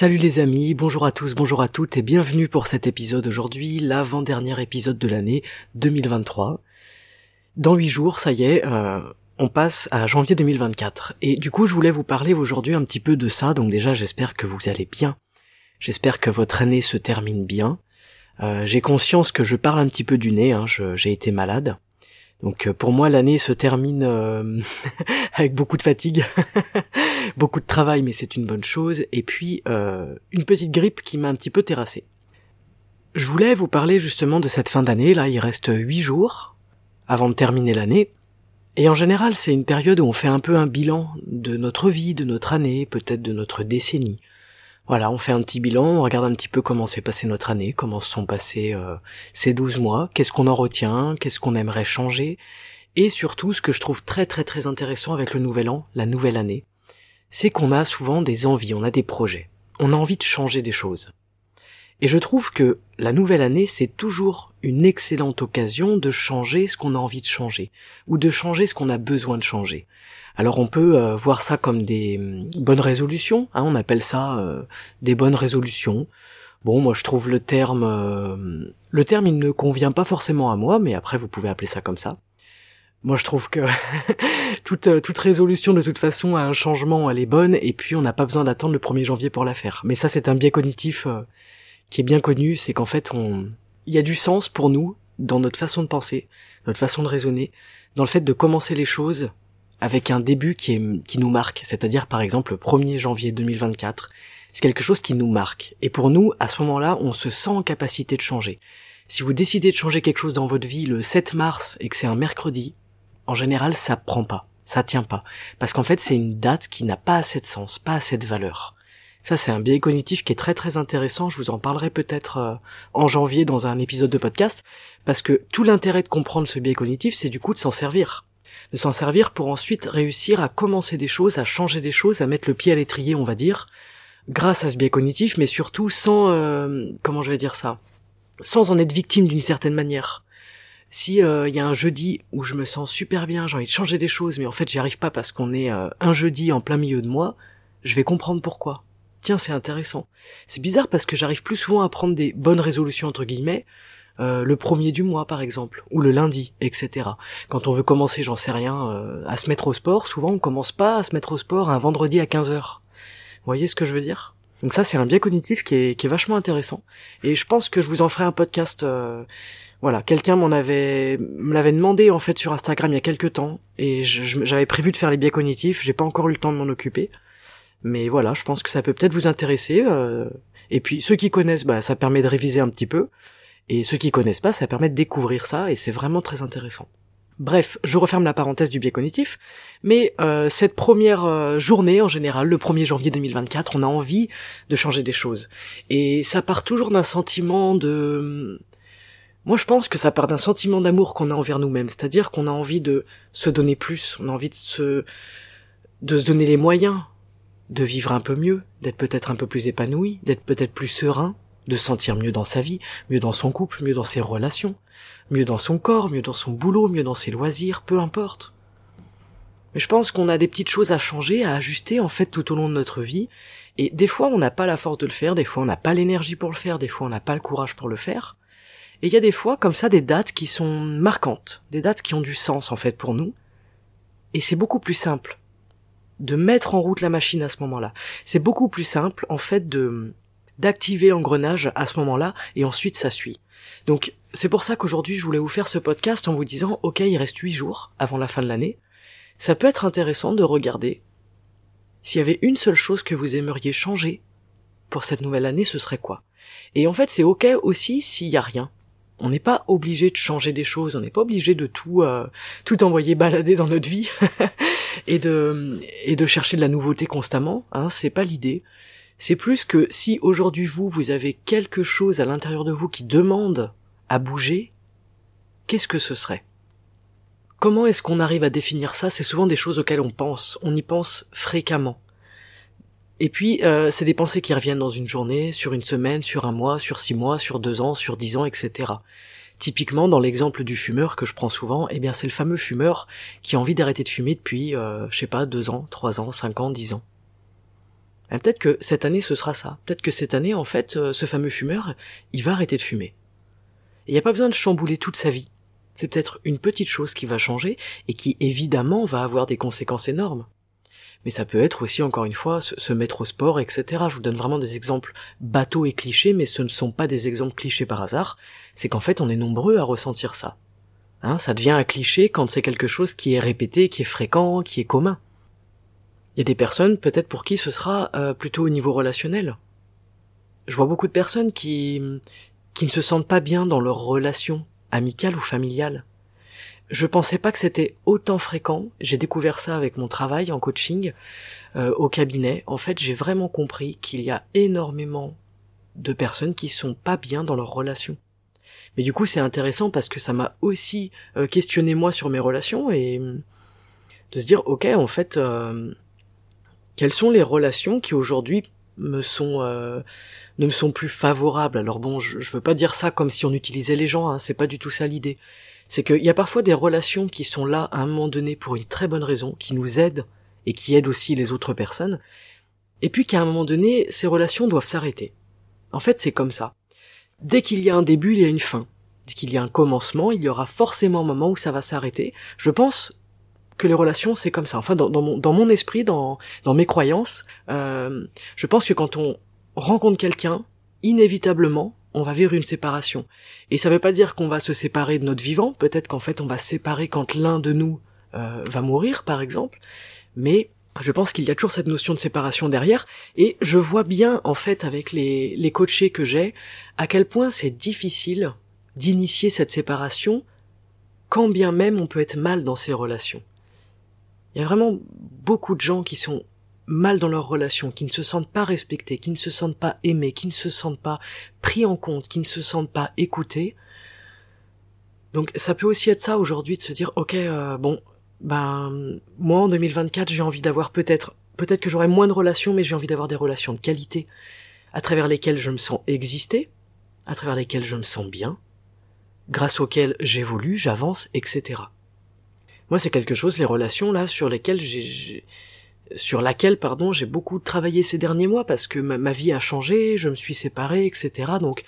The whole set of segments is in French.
Salut les amis, bonjour à tous, bonjour à toutes et bienvenue pour cet épisode aujourd'hui, l'avant-dernier épisode de l'année 2023. Dans huit jours, ça y est, euh, on passe à janvier 2024. Et du coup, je voulais vous parler aujourd'hui un petit peu de ça, donc déjà j'espère que vous allez bien. J'espère que votre année se termine bien. Euh, j'ai conscience que je parle un petit peu du nez, hein, j'ai été malade. Donc euh, pour moi l'année se termine euh, avec beaucoup de fatigue, beaucoup de travail mais c'est une bonne chose, et puis euh, une petite grippe qui m'a un petit peu terrassé. Je voulais vous parler justement de cette fin d'année, là il reste huit jours avant de terminer l'année, et en général c'est une période où on fait un peu un bilan de notre vie, de notre année, peut-être de notre décennie. Voilà, on fait un petit bilan, on regarde un petit peu comment s'est passée notre année, comment se sont passés euh, ces 12 mois, qu'est-ce qu'on en retient, qu'est-ce qu'on aimerait changer, et surtout ce que je trouve très très très intéressant avec le nouvel an, la nouvelle année, c'est qu'on a souvent des envies, on a des projets, on a envie de changer des choses. Et je trouve que la nouvelle année, c'est toujours une excellente occasion de changer ce qu'on a envie de changer, ou de changer ce qu'on a besoin de changer. Alors on peut euh, voir ça comme des hum, bonnes résolutions, hein, on appelle ça euh, des bonnes résolutions. Bon, moi je trouve le terme, euh, le terme il ne convient pas forcément à moi, mais après vous pouvez appeler ça comme ça. Moi je trouve que toute, toute résolution de toute façon a un changement, elle est bonne, et puis on n'a pas besoin d'attendre le 1er janvier pour la faire. Mais ça c'est un biais cognitif qui est bien connu, c'est qu'en fait on, il y a du sens pour nous dans notre façon de penser, notre façon de raisonner, dans le fait de commencer les choses avec un début qui, est, qui nous marque, c'est-à-dire par exemple le 1er janvier 2024. C'est quelque chose qui nous marque. Et pour nous, à ce moment-là, on se sent en capacité de changer. Si vous décidez de changer quelque chose dans votre vie le 7 mars et que c'est un mercredi, en général, ça prend pas. Ça tient pas. Parce qu'en fait, c'est une date qui n'a pas assez de sens, pas assez de valeur. Ça, c'est un biais cognitif qui est très très intéressant. Je vous en parlerai peut-être euh, en janvier dans un épisode de podcast. Parce que tout l'intérêt de comprendre ce biais cognitif, c'est du coup de s'en servir de s'en servir pour ensuite réussir à commencer des choses, à changer des choses, à mettre le pied à l'étrier, on va dire, grâce à ce biais cognitif, mais surtout sans, euh, comment je vais dire ça, sans en être victime d'une certaine manière. Si il euh, y a un jeudi où je me sens super bien, j'ai envie de changer des choses, mais en fait j'y arrive pas parce qu'on est un jeudi en plein milieu de moi, je vais comprendre pourquoi. Tiens, c'est intéressant. C'est bizarre parce que j'arrive plus souvent à prendre des bonnes résolutions entre guillemets euh, le premier du mois par exemple, ou le lundi, etc. Quand on veut commencer, j'en sais rien, euh, à se mettre au sport, souvent on commence pas à se mettre au sport un vendredi à 15h. Vous voyez ce que je veux dire? Donc ça c'est un biais cognitif qui est, qui est vachement intéressant. Et je pense que je vous en ferai un podcast... Euh, voilà, quelqu'un m'en avait me l'avait demandé en fait sur Instagram il y a quelques temps et j'avais prévu de faire les biais cognitifs, j'ai pas encore eu le temps de m'en occuper. Mais voilà, je pense que ça peut peut-être vous intéresser. et puis ceux qui connaissent, bah, ça permet de réviser un petit peu. Et ceux qui connaissent pas, ça permet de découvrir ça et c'est vraiment très intéressant. Bref, je referme la parenthèse du biais cognitif, mais euh, cette première euh, journée en général, le 1er janvier 2024, on a envie de changer des choses. Et ça part toujours d'un sentiment de... Moi je pense que ça part d'un sentiment d'amour qu'on a envers nous-mêmes, c'est-à-dire qu'on a envie de se donner plus, on a envie de se... de se donner les moyens de vivre un peu mieux, d'être peut-être un peu plus épanoui, d'être peut-être plus serein, de sentir mieux dans sa vie, mieux dans son couple, mieux dans ses relations, mieux dans son corps, mieux dans son boulot, mieux dans ses loisirs, peu importe. Mais je pense qu'on a des petites choses à changer, à ajuster en fait tout au long de notre vie, et des fois on n'a pas la force de le faire, des fois on n'a pas l'énergie pour le faire, des fois on n'a pas le courage pour le faire. Et il y a des fois comme ça des dates qui sont marquantes, des dates qui ont du sens en fait pour nous, et c'est beaucoup plus simple de mettre en route la machine à ce moment-là. C'est beaucoup plus simple en fait de d'activer l'engrenage à ce moment-là et ensuite ça suit. Donc c'est pour ça qu'aujourd'hui je voulais vous faire ce podcast en vous disant ok il reste huit jours avant la fin de l'année. Ça peut être intéressant de regarder s'il y avait une seule chose que vous aimeriez changer pour cette nouvelle année ce serait quoi? Et en fait c'est ok aussi s'il y a rien. On n'est pas obligé de changer des choses, on n'est pas obligé de tout euh, tout envoyer balader dans notre vie et de et de chercher de la nouveauté constamment. Hein, c'est pas l'idée. C'est plus que si aujourd'hui vous vous avez quelque chose à l'intérieur de vous qui demande à bouger, qu'est-ce que ce serait? Comment est-ce qu'on arrive à définir ça? C'est souvent des choses auxquelles on pense, on y pense fréquemment. Et puis, euh, c'est des pensées qui reviennent dans une journée, sur une semaine, sur un mois, sur six mois, sur deux ans, sur dix ans, etc. Typiquement, dans l'exemple du fumeur que je prends souvent, eh bien, c'est le fameux fumeur qui a envie d'arrêter de fumer depuis, euh, je sais pas, deux ans, trois ans, cinq ans, dix ans. Eh, peut-être que cette année, ce sera ça. Peut-être que cette année, en fait, euh, ce fameux fumeur, il va arrêter de fumer. Il n'y a pas besoin de chambouler toute sa vie. C'est peut-être une petite chose qui va changer et qui, évidemment, va avoir des conséquences énormes mais ça peut être aussi encore une fois se, mettre au sport, etc. Je vous donne vraiment des exemples bateaux et clichés, mais ce ne sont pas des exemples clichés par hasard. C'est qu'en fait on est nombreux à ressentir ça. Hein, ça devient un cliché quand c'est quelque chose qui est répété, qui est fréquent, qui est commun. Il y a des personnes peut-être pour qui ce sera euh, plutôt au niveau relationnel. Je vois beaucoup de personnes qui qui ne se sentent pas bien dans leur relation amicale ou familiale je pensais pas que c'était autant fréquent. J'ai découvert ça avec mon travail en coaching euh, au cabinet. En fait, j'ai vraiment compris qu'il y a énormément de personnes qui sont pas bien dans leurs relations. Mais du coup, c'est intéressant parce que ça m'a aussi euh, questionné moi sur mes relations et hum, de se dire, ok, en fait, euh, quelles sont les relations qui aujourd'hui me sont ne me sont plus favorables? Alors bon, je, je veux pas dire ça comme si on utilisait les gens, hein, c'est pas du tout ça l'idée c'est qu'il y a parfois des relations qui sont là à un moment donné pour une très bonne raison, qui nous aident et qui aident aussi les autres personnes, et puis qu'à un moment donné, ces relations doivent s'arrêter. En fait, c'est comme ça. Dès qu'il y a un début, il y a une fin. Dès qu'il y a un commencement, il y aura forcément un moment où ça va s'arrêter. Je pense que les relations, c'est comme ça. Enfin, dans, mon, esprit, dans, dans mes croyances, euh, je pense que quand on rencontre quelqu'un, inévitablement, on va vivre une séparation. Et ça veut pas dire qu'on va se séparer de notre vivant, peut-être qu'en fait on va se séparer quand l'un de nous euh, va mourir, par exemple, mais je pense qu'il y a toujours cette notion de séparation derrière, et je vois bien, en fait, avec les, les coachés que j'ai, à quel point c'est difficile d'initier cette séparation, quand bien même on peut être mal dans ces relations. Il y a vraiment beaucoup de gens qui sont mal dans leurs relations, qui ne se sentent pas respectés, qui ne se sentent pas aimés, qui ne se sentent pas pris en compte, qui ne se sentent pas écoutés. Donc ça peut aussi être ça aujourd'hui de se dire ok euh, bon ben moi en 2024 j'ai envie d'avoir peut-être peut-être que j'aurai moins de relations mais j'ai envie d'avoir des relations de qualité à travers lesquelles je me sens exister, à travers lesquelles je me sens bien, grâce auxquelles j'évolue, j'avance, etc. Moi c'est quelque chose les relations là sur lesquelles j'ai sur laquelle pardon j'ai beaucoup travaillé ces derniers mois parce que ma, vie a changé, je me suis séparé, etc. Donc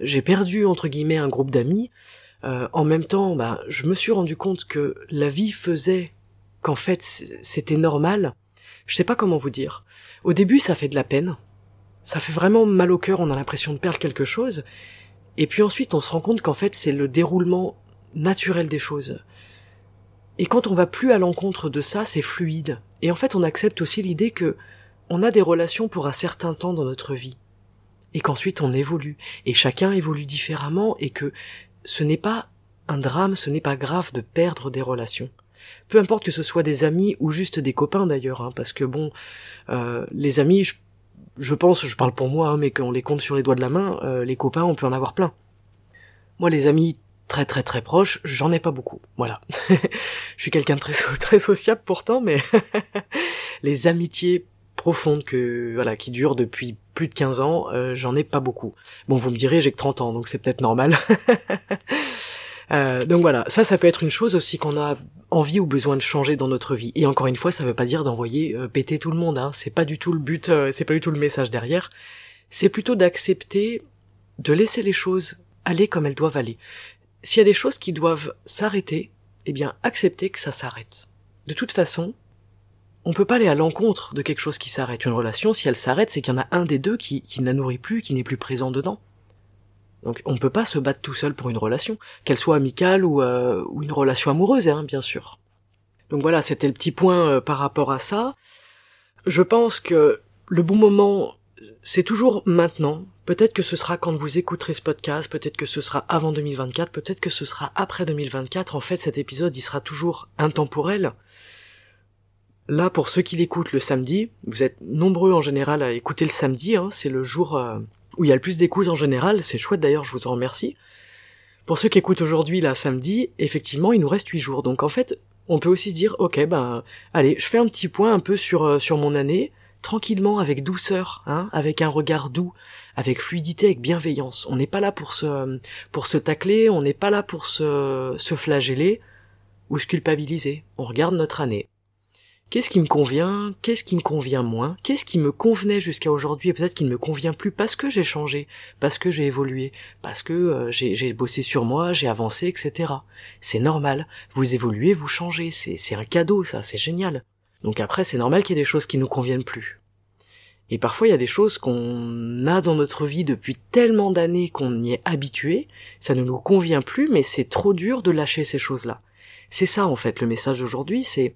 j'ai perdu entre guillemets un groupe d'amis. Euh, en même temps, bah, je me suis rendu compte que la vie faisait qu'en fait c'était normal. Je sais pas comment vous dire. Au début, ça fait de la peine. Ça fait vraiment mal au cœur, on a l'impression de perdre quelque chose. Et puis ensuite, on se rend compte qu'en fait, c'est le déroulement naturel des choses. Et quand on va plus à l'encontre de ça, c'est fluide. Et en fait, on accepte aussi l'idée que on a des relations pour un certain temps dans notre vie. Et qu'ensuite on évolue. Et chacun évolue différemment et que ce n'est pas un drame, ce n'est pas grave de perdre des relations. Peu importe que ce soit des amis ou juste des copains d'ailleurs, hein, parce que bon, euh, les amis, je, pense, je parle pour moi, hein, mais qu'on les compte sur les doigts de la main, euh, les copains, on peut en avoir plein. Moi, les amis très très très proche, j'en ai pas beaucoup. Voilà. je suis quelqu'un de très très sociable pourtant, mais les amitiés profondes que voilà qui durent depuis plus de 15 ans, euh, j'en ai pas beaucoup. Bon, vous me direz, j'ai que 30 ans, donc c'est peut-être normal. Euh, donc voilà, ça, ça peut être une chose aussi qu'on a envie ou besoin de changer dans notre vie. Et encore une fois, ça veut pas dire d'envoyer euh, péter tout le monde. Hein. C'est pas du tout le but, c'est pas du tout le message derrière. C'est plutôt d'accepter de laisser les choses aller comme elles doivent aller s'il y a des choses qui doivent s'arrêter, eh bien accepter que ça s'arrête. De toute façon, on peut pas aller à l'encontre de quelque chose qui s'arrête. Une relation, si elle s'arrête, c'est qu'il y en a un des deux qui, qui ne la nourrit plus, qui n'est plus présent dedans. Donc on ne peut pas se battre tout seul pour une relation, qu'elle soit amicale ou, euh, ou une relation amoureuse, hein, bien sûr. Donc voilà, c'était le petit point euh, par rapport à ça. Je pense que le bon moment c'est toujours maintenant. Peut-être que ce sera quand vous écouterez ce podcast, peut-être que ce sera avant 2024, peut-être que ce sera après 2024. En fait, cet épisode, il sera toujours intemporel. Là, pour ceux qui l'écoutent le samedi, vous êtes nombreux en général à écouter le samedi, hein, c'est le jour euh, où il y a le plus d'écoute en général, c'est chouette d'ailleurs, je vous en remercie. Pour ceux qui écoutent aujourd'hui, là, samedi, effectivement, il nous reste huit jours. Donc en fait, on peut aussi se dire, ok, ben, allez, je fais un petit point un peu sur, euh, sur mon année, tranquillement, avec douceur, hein, avec un regard doux, avec fluidité, avec bienveillance. On n'est pas là pour se, pour se tacler, on n'est pas là pour se, se flageller ou se culpabiliser. On regarde notre année. Qu'est-ce qui me convient Qu'est-ce qui me convient moins Qu'est-ce qui me convenait jusqu'à aujourd'hui et peut-être qu'il ne me convient plus parce que j'ai changé, parce que j'ai évolué, parce que euh, j'ai bossé sur moi, j'ai avancé, etc. C'est normal. Vous évoluez, vous changez. C'est un cadeau, ça. C'est génial. Donc après, c'est normal qu'il y ait des choses qui nous conviennent plus. Et parfois, il y a des choses qu'on a dans notre vie depuis tellement d'années qu'on y est habitué, ça ne nous convient plus, mais c'est trop dur de lâcher ces choses-là. C'est ça, en fait, le message d'aujourd'hui, c'est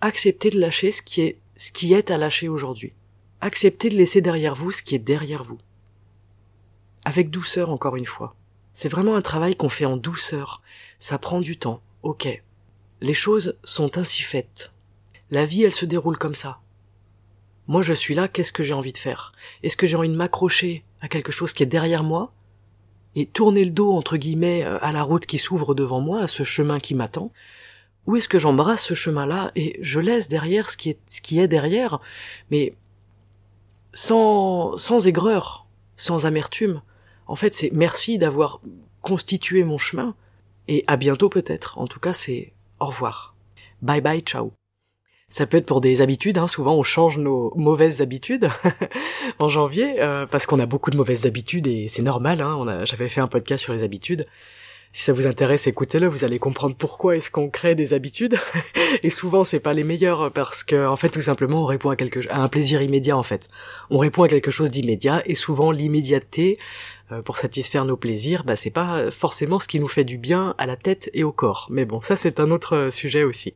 accepter de lâcher ce qui est, ce qui est à lâcher aujourd'hui. Accepter de laisser derrière vous ce qui est derrière vous. Avec douceur encore une fois. C'est vraiment un travail qu'on fait en douceur. Ça prend du temps. Ok. Les choses sont ainsi faites. La vie, elle se déroule comme ça. Moi, je suis là, qu'est-ce que j'ai envie de faire? Est-ce que j'ai envie de m'accrocher à quelque chose qui est derrière moi? Et tourner le dos, entre guillemets, à la route qui s'ouvre devant moi, à ce chemin qui m'attend? où est-ce que j'embrasse ce chemin-là et je laisse derrière ce qui est, ce qui est derrière, mais sans, sans aigreur, sans amertume? En fait, c'est merci d'avoir constitué mon chemin et à bientôt peut-être. En tout cas, c'est au revoir. Bye bye, ciao. Ça peut être pour des habitudes, hein. souvent on change nos mauvaises habitudes en janvier, euh, parce qu'on a beaucoup de mauvaises habitudes et c'est normal, hein. j'avais fait un podcast sur les habitudes, si ça vous intéresse, écoutez-le, vous allez comprendre pourquoi est-ce qu'on crée des habitudes. et souvent, c'est pas les meilleures parce que, en fait, tout simplement, on répond à quelque, à un plaisir immédiat, en fait. On répond à quelque chose d'immédiat et souvent l'immédiateté, euh, pour satisfaire nos plaisirs, bah, c'est pas forcément ce qui nous fait du bien à la tête et au corps. Mais bon, ça, c'est un autre sujet aussi.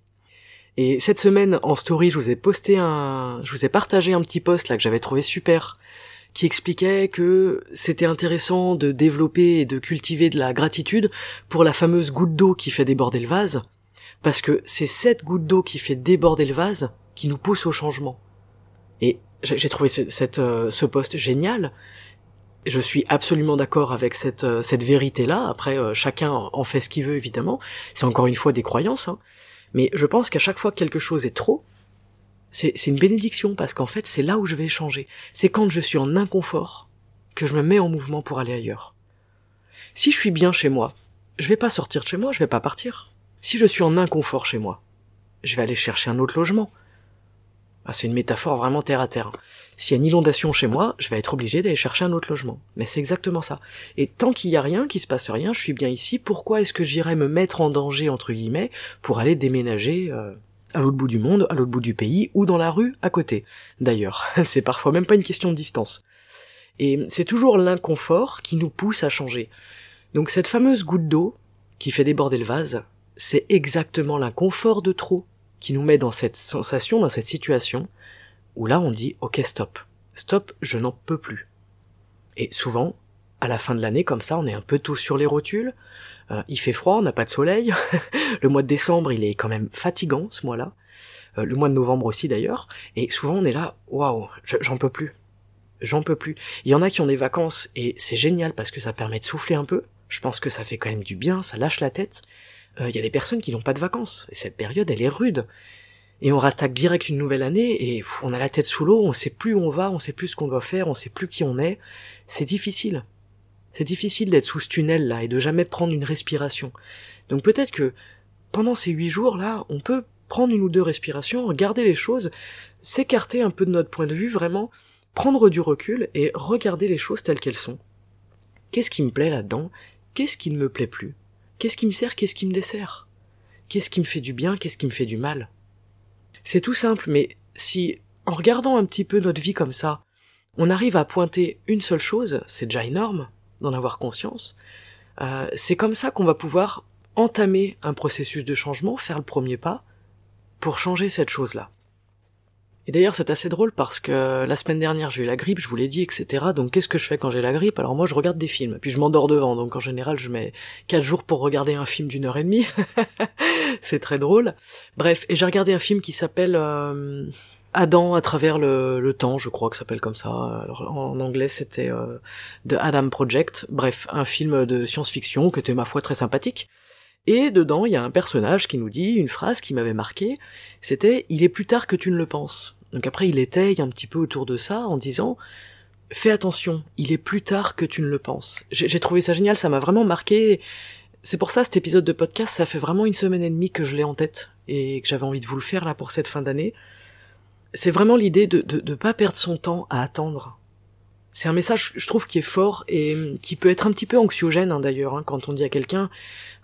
Et cette semaine, en story, je vous ai posté un, je vous ai partagé un petit post là que j'avais trouvé super qui expliquait que c'était intéressant de développer et de cultiver de la gratitude pour la fameuse goutte d'eau qui fait déborder le vase, parce que c'est cette goutte d'eau qui fait déborder le vase qui nous pousse au changement. Et j'ai trouvé cette, euh, ce poste génial. Je suis absolument d'accord avec cette, euh, vérité-là. Après, euh, chacun en fait ce qu'il veut, évidemment. C'est encore une fois des croyances. Hein. Mais je pense qu'à chaque fois que quelque chose est trop, c'est une bénédiction parce qu'en fait c'est là où je vais changer. C'est quand je suis en inconfort que je me mets en mouvement pour aller ailleurs. Si je suis bien chez moi, je vais pas sortir de chez moi, je vais pas partir. Si je suis en inconfort chez moi, je vais aller chercher un autre logement. Ah, c'est une métaphore vraiment terre à terre. S'il y a une inondation chez moi, je vais être obligé d'aller chercher un autre logement. Mais c'est exactement ça. Et tant qu'il y a rien, qu'il se passe rien, je suis bien ici, pourquoi est-ce que j'irais me mettre en danger, entre guillemets, pour aller déménager euh, à l'autre bout du monde, à l'autre bout du pays, ou dans la rue à côté? D'ailleurs, c'est parfois même pas une question de distance. Et c'est toujours l'inconfort qui nous pousse à changer. Donc cette fameuse goutte d'eau qui fait déborder le vase, c'est exactement l'inconfort de trop qui nous met dans cette sensation, dans cette situation, où là on dit ok stop, stop, je n'en peux plus. Et souvent, à la fin de l'année comme ça, on est un peu tous sur les rotules, euh, il fait froid, on n'a pas de soleil. le mois de décembre, il est quand même fatigant ce mois-là. Euh, le mois de novembre aussi d'ailleurs. Et souvent on est là, waouh, j'en peux plus. J'en peux plus. Il y en a qui ont des vacances et c'est génial parce que ça permet de souffler un peu. Je pense que ça fait quand même du bien, ça lâche la tête. Euh, il y a des personnes qui n'ont pas de vacances. Et cette période, elle est rude. Et on rattaque direct une nouvelle année et on a la tête sous l'eau, on sait plus où on va, on sait plus ce qu'on doit faire, on sait plus qui on est. C'est difficile. C'est difficile d'être sous ce tunnel là et de jamais prendre une respiration. Donc peut-être que pendant ces huit jours là, on peut prendre une ou deux respirations, regarder les choses, s'écarter un peu de notre point de vue, vraiment prendre du recul et regarder les choses telles qu'elles sont. Qu'est-ce qui me plaît là-dedans? Qu'est-ce qui ne me plaît plus? Qu'est-ce qui me sert Qu'est-ce qui me dessert? Qu'est-ce qui me fait du bien Qu'est-ce qui me fait du mal? C'est tout simple, mais si, en regardant un petit peu notre vie comme ça, on arrive à pointer une seule chose, c'est déjà énorme, d'en avoir conscience, euh, c'est comme ça qu'on va pouvoir entamer un processus de changement, faire le premier pas pour changer cette chose-là. Et d'ailleurs, c'est assez drôle parce que la semaine dernière, j'ai eu la grippe, je vous l'ai dit, etc. Donc, qu'est-ce que je fais quand j'ai la grippe? Alors moi, je regarde des films, puis je m'endors devant. Donc, en général, je mets quatre jours pour regarder un film d'une heure et demie. c'est très drôle. Bref, et j'ai regardé un film qui s'appelle euh, Adam à travers le, temps, je crois que ça s'appelle comme ça. Alors, en anglais, c'était euh, The Adam Project. Bref, un film de science-fiction qui était ma foi très sympathique. Et dedans, il y a un personnage qui nous dit une phrase qui m'avait marqué. C'était "Il est plus tard que tu ne le penses." Donc après, il étaye un petit peu autour de ça en disant Fais attention, il est plus tard que tu ne le penses. J'ai trouvé ça génial, ça m'a vraiment marqué. C'est pour ça cet épisode de podcast, ça fait vraiment une semaine et demie que je l'ai en tête et que j'avais envie de vous le faire là pour cette fin d'année. C'est vraiment l'idée de, de, pas perdre son temps à attendre. C'est un message, je trouve, qui est fort et qui peut être un petit peu anxiogène hein, d'ailleurs hein, quand on dit à quelqu'un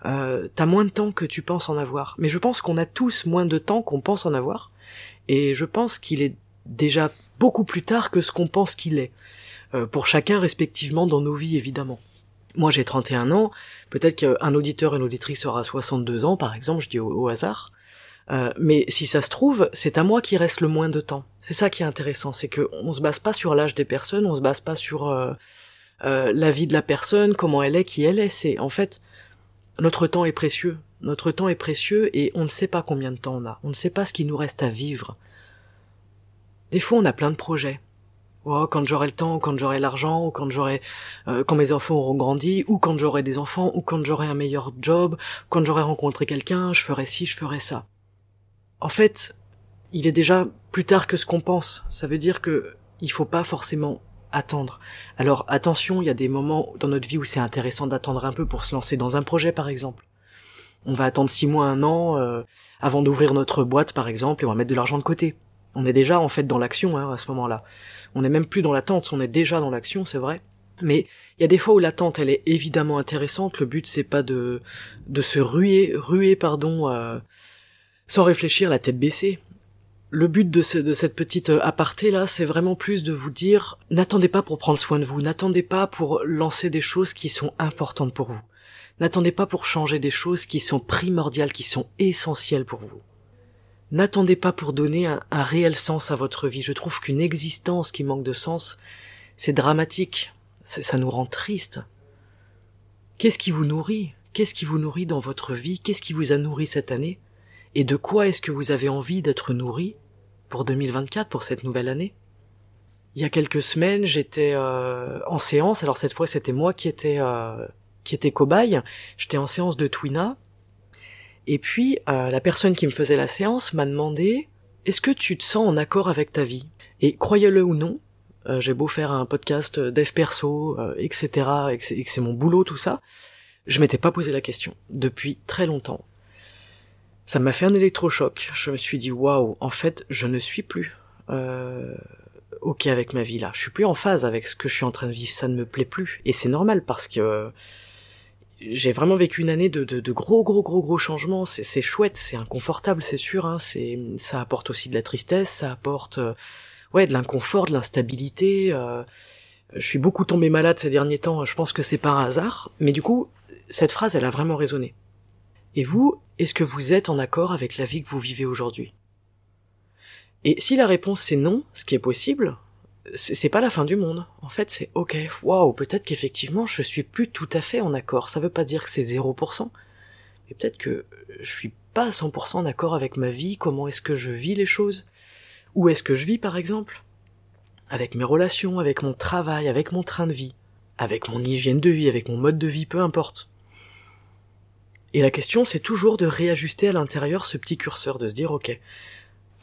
euh, t'as moins de temps que tu penses en avoir. Mais je pense qu'on a tous moins de temps qu'on pense en avoir. Et je pense qu'il est déjà beaucoup plus tard que ce qu'on pense qu'il est, euh, pour chacun respectivement dans nos vies évidemment. Moi j'ai 31 ans, peut-être qu'un auditeur, une auditrice aura 62 ans par exemple, je dis au, hasard, euh, mais si ça se trouve, c'est à moi qui reste le moins de temps. C'est ça qui est intéressant, c'est qu'on se base pas sur l'âge des personnes, on se base pas sur euh, la vie de la personne, comment elle est, qui elle est, c'est en fait notre temps est précieux. Notre temps est précieux et on ne sait pas combien de temps on a. On ne sait pas ce qui nous reste à vivre. Des fois, on a plein de projets. Oh, quand j'aurai le temps, quand j'aurai l'argent, ou quand j'aurai, euh, quand mes enfants auront grandi, ou quand j'aurai des enfants, ou quand j'aurai un meilleur job, quand j'aurai rencontré quelqu'un, je ferai ci, je ferai ça. En fait, il est déjà plus tard que ce qu'on pense. Ça veut dire que il faut pas forcément attendre. Alors attention, il y a des moments dans notre vie où c'est intéressant d'attendre un peu pour se lancer dans un projet par exemple. On va attendre six mois, un an euh, avant d'ouvrir notre boîte par exemple et on va mettre de l'argent de côté. On est déjà en fait dans l'action hein, à ce moment-là. On n'est même plus dans l'attente, on est déjà dans l'action, c'est vrai. Mais il y a des fois où l'attente elle est évidemment intéressante. Le but c'est pas de de se ruer ruer pardon euh, sans réfléchir la tête baissée le but de, cette petite euh, aparté là, c'est vraiment plus de vous dire, n'attendez pas pour prendre soin de vous, n'attendez pas pour lancer des choses qui sont importantes pour vous. N'attendez pas pour changer des choses qui sont primordiales, qui sont essentielles pour vous. N'attendez pas pour donner un, réel sens à votre vie. Je trouve qu'une existence qui manque de sens, c'est dramatique. Ça nous rend triste. Qu'est-ce qui vous nourrit? Qu'est-ce qui vous nourrit dans votre vie? Qu'est-ce qui vous a nourri cette année? Et de quoi est-ce que vous avez envie d'être nourri pour 2024, pour cette nouvelle année? Il y a quelques semaines, j'étais euh, en séance. Alors cette fois, c'était moi qui étais euh, qui était cobaye. J'étais en séance de Twina. Et puis euh, la personne qui me faisait la séance m'a demandé Est-ce que tu te sens en accord avec ta vie? Et croyez-le ou non, j'ai beau faire un podcast dev perso, etc. et que c'est mon boulot tout ça, je m'étais pas posé la question depuis très longtemps. Ça m'a fait un électrochoc. Je me suis dit waouh, en fait, je ne suis plus euh, ok avec ma vie là. Je suis plus en phase avec ce que je suis en train de vivre. Ça ne me plaît plus. Et c'est normal parce que j'ai vraiment vécu une année de, de, gros gros gros gros changements. C'est chouette, c'est inconfortable, c'est sûr. Hein. C'est ça apporte aussi de la tristesse, ça apporte euh, ouais de l'inconfort, de l'instabilité. Euh, je suis beaucoup tombé malade ces derniers temps. Je pense que c'est par hasard. Mais du coup, cette phrase, elle a vraiment résonné. Et vous, est-ce que vous êtes en accord avec la vie que vous vivez aujourd'hui? Et si la réponse c'est non, ce qui est possible, c'est pas la fin du monde. En fait, c'est ok, waouh, peut-être qu'effectivement je suis plus tout à fait en accord. Ça veut pas dire que c'est 0%, mais peut-être que je suis pas 100% en accord avec ma vie, comment est-ce que je vis les choses, où est-ce que je vis par exemple, avec mes relations, avec mon travail, avec mon train de vie, avec mon hygiène de vie, avec mon mode de vie, peu importe. Et la question, c'est toujours de réajuster à l'intérieur ce petit curseur, de se dire, ok,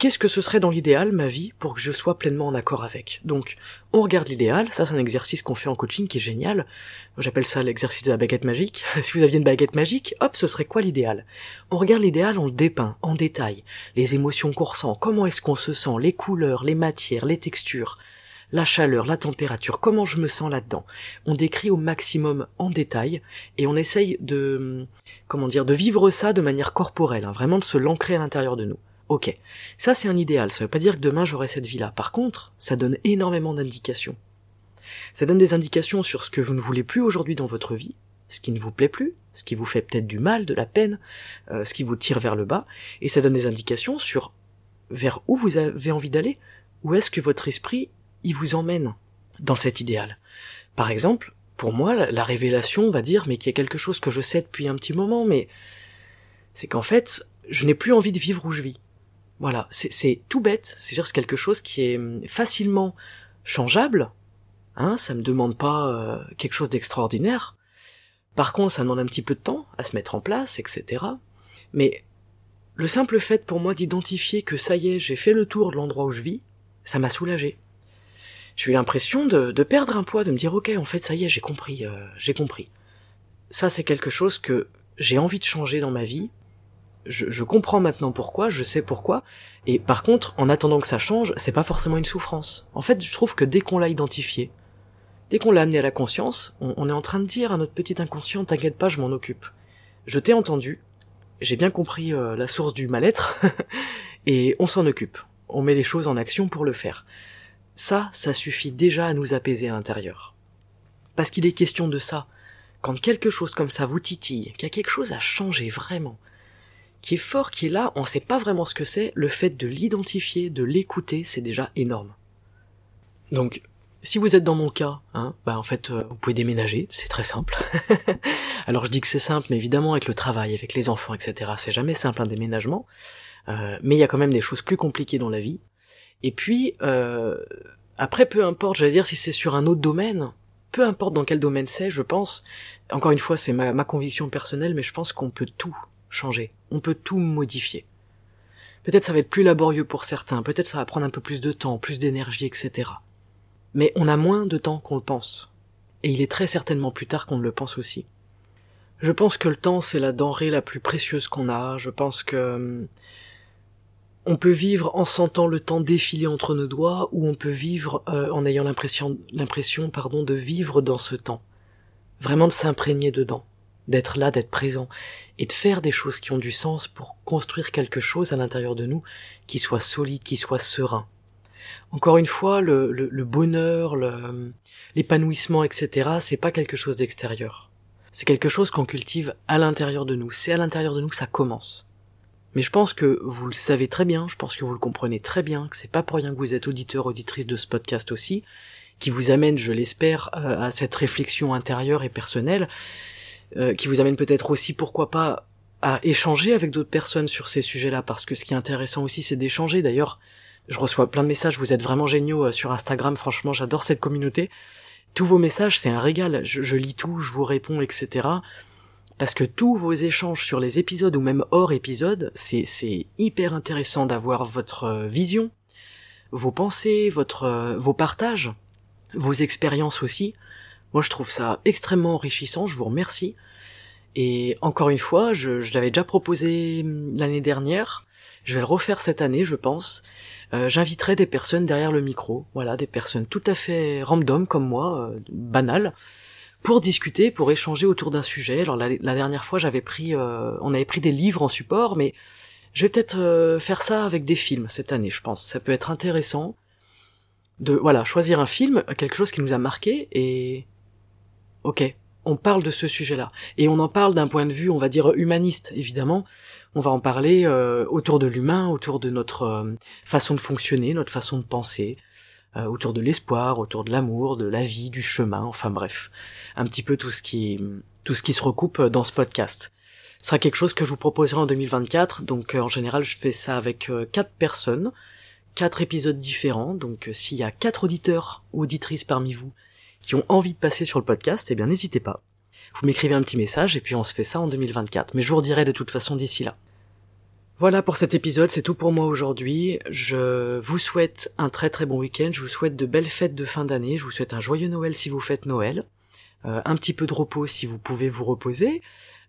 qu'est-ce que ce serait dans l'idéal, ma vie, pour que je sois pleinement en accord avec? Donc, on regarde l'idéal, ça c'est un exercice qu'on fait en coaching qui est génial, j'appelle ça l'exercice de la baguette magique, si vous aviez une baguette magique, hop, ce serait quoi l'idéal? On regarde l'idéal, on le dépeint, en détail, les émotions qu'on ressent, comment est-ce qu'on se sent, les couleurs, les matières, les textures, la chaleur, la température, comment je me sens là-dedans? On décrit au maximum en détail et on essaye de, comment dire, de vivre ça de manière corporelle, hein, vraiment de se l'ancrer à l'intérieur de nous. Ok, ça c'est un idéal, ça veut pas dire que demain j'aurai cette vie-là. Par contre, ça donne énormément d'indications. Ça donne des indications sur ce que vous ne voulez plus aujourd'hui dans votre vie, ce qui ne vous plaît plus, ce qui vous fait peut-être du mal, de la peine, euh, ce qui vous tire vers le bas, et ça donne des indications sur vers où vous avez envie d'aller Où est-ce que votre esprit il vous emmène dans cet idéal? Par exemple, pour moi, la, révélation va dire mais qu'il y a quelque chose que je sais depuis un petit moment, mais c'est qu'en fait, je n'ai plus envie de vivre où je vis. Voilà, c'est tout bête, c'est-à-dire c'est quelque chose qui est hum, facilement changeable, hein, ça me demande pas euh, quelque chose d'extraordinaire. Par contre, ça demande un petit peu de temps à se mettre en place, etc. Mais le simple fait pour moi d'identifier que ça y est, j'ai fait le tour de l'endroit où je vis, ça m'a soulagé j'ai eu l'impression de, de, perdre un poids, de me dire ok, en fait, ça y est, j'ai compris, euh, j'ai compris. Ça, c'est quelque chose que j'ai envie de changer dans ma vie. Je, comprends maintenant pourquoi, je sais pourquoi. Et par contre, en attendant que ça change, c'est pas forcément une souffrance. En fait, je trouve que dès qu'on l'a identifié, dès qu'on l'a amené à la conscience, on, on, est en train de dire à notre petit inconscient, t'inquiète pas, je m'en occupe. Je t'ai entendu, j'ai bien compris euh, la source du mal-être, et on s'en occupe. On met les choses en action pour le faire. Ça, ça suffit déjà à nous apaiser à l'intérieur. Parce qu'il est question de ça. Quand quelque chose comme ça vous titille, qu'il y a quelque chose à changer vraiment, qui est fort, qui est là, on ne sait pas vraiment ce que c'est, le fait de l'identifier, de l'écouter, c'est déjà énorme. Donc, si vous êtes dans mon cas, hein, bah en fait, euh, vous pouvez déménager, c'est très simple. Alors je dis que c'est simple, mais évidemment avec le travail, avec les enfants, etc., c'est jamais simple un déménagement. Euh, mais il y a quand même des choses plus compliquées dans la vie. Et puis, euh, après, peu importe, j'allais dire si c'est sur un autre domaine, peu importe dans quel domaine c'est, je pense, encore une fois, c'est ma, ma conviction personnelle, mais je pense qu'on peut tout changer, on peut tout modifier. Peut-être ça va être plus laborieux pour certains, peut-être ça va prendre un peu plus de temps, plus d'énergie, etc. Mais on a moins de temps qu'on le pense. Et il est très certainement plus tard qu'on ne le pense aussi. Je pense que le temps c'est la denrée la plus précieuse qu'on a, je pense que hum, on peut vivre en sentant le temps défiler entre nos doigts ou on peut vivre euh, en ayant l'impression l'impression pardon de vivre dans ce temps vraiment de s'imprégner dedans d'être là d'être présent et de faire des choses qui ont du sens pour construire quelque chose à l'intérieur de nous qui soit solide qui soit serein. Encore une fois le, bonheur l'épanouissement etc c'est pas quelque chose d'extérieur. C'est quelque chose qu'on cultive à l'intérieur de nous. C'est à l'intérieur de nous que ça commence. Mais je pense que vous le savez très bien, je pense que vous le comprenez très bien, que c'est pas pour rien que vous êtes auditeur, auditrice de ce podcast aussi, qui vous amène, je l'espère, euh, à cette réflexion intérieure et personnelle, euh, qui vous amène peut-être aussi, pourquoi pas, à échanger avec d'autres personnes sur ces sujets-là, parce que ce qui est intéressant aussi, c'est d'échanger. D'ailleurs, je reçois plein de messages, vous êtes vraiment géniaux euh, sur Instagram, franchement, j'adore cette communauté. Tous vos messages, c'est un régal, je, lis tout, je vous réponds, etc parce que tous vos échanges sur les épisodes ou même hors épisode, c'est, hyper intéressant d'avoir votre euh, vision, vos pensées, votre, vos partages, vos expériences aussi. Moi, je trouve ça extrêmement enrichissant. Je vous remercie. Et encore une fois, je, je l'avais déjà proposé hum, l'année dernière. Je vais le refaire cette année, je pense. Euh, j'inviterai des personnes derrière le micro. Voilà, des personnes tout à fait random comme moi, euh, banales, pour discuter, pour échanger autour d'un sujet. Alors la, dernière fois, j'avais pris, euh, on avait pris des livres en support, mais je vais peut-être euh, faire ça avec des films cette année, je pense. Ça peut être intéressant de, voilà, choisir un film, quelque chose qui nous a marqué, et ok, on parle de ce sujet-là, et on en parle d'un point de vue, on va dire humaniste, évidemment. On va en parler euh, autour de l'humain, autour de notre façon de fonctionner, notre façon de penser, euh, autour de l'espoir, autour de l'amour, de la vie, du chemin, enfin bref, un petit peu tout ce qui tout ce qui se recoupe dans ce podcast. Ce sera quelque chose que je vous proposerai en 2024, donc euh, en général je fais ça avec euh, quatre personnes, quatre épisodes différents, donc s'il y a quatre auditeurs ou auditrices parmi vous qui ont envie de passer sur le podcast, eh bien n'hésitez pas. Vous m'écrivez un petit message et puis on se fait ça en 2024, mais je vous redirai de toute façon d'ici là. Voilà pour cet épisode, c'est tout pour moi aujourd'hui. Je vous souhaite un très très bon week-end, je vous souhaite de belles fêtes de fin d'année, je vous souhaite un joyeux Noël si vous faites Noël, euh, un petit peu de repos si vous pouvez vous reposer,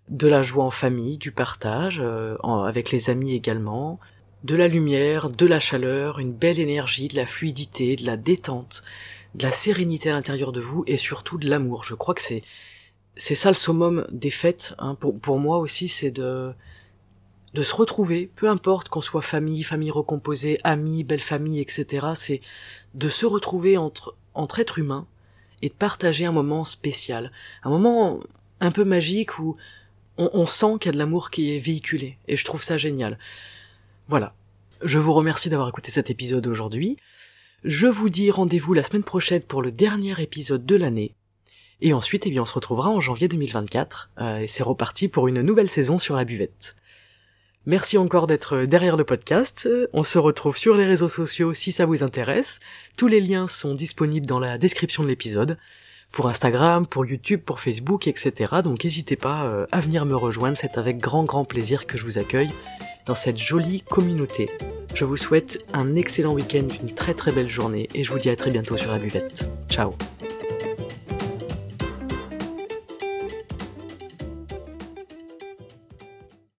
de la joie en famille, du partage, euh, avec les amis également, de la lumière, de la chaleur, une belle énergie, de la fluidité, de la détente, de la sérénité à l'intérieur de vous et surtout de l'amour. Je crois que c'est c'est ça le summum des fêtes. Hein. Pour, pour moi aussi, c'est de de se retrouver, peu importe qu'on soit famille, famille recomposée, amis, belle famille, etc. C'est de se retrouver entre, entre êtres humains et de partager un moment spécial, un moment un peu magique où on, on sent qu'il y a de l'amour qui est véhiculé, et je trouve ça génial. Voilà. Je vous remercie d'avoir écouté cet épisode aujourd'hui. Je vous dis rendez-vous la semaine prochaine pour le dernier épisode de l'année. Et ensuite, eh bien, on se retrouvera en janvier 2024. Euh, et c'est reparti pour une nouvelle saison sur la buvette. Merci encore d'être derrière le podcast. On se retrouve sur les réseaux sociaux si ça vous intéresse. Tous les liens sont disponibles dans la description de l'épisode. Pour Instagram, pour YouTube, pour Facebook, etc. Donc n'hésitez pas euh, à venir me rejoindre. C'est avec grand grand plaisir que je vous accueille dans cette jolie communauté. Je vous souhaite un excellent week-end, une très très belle journée et je vous dis à très bientôt sur la buvette. Ciao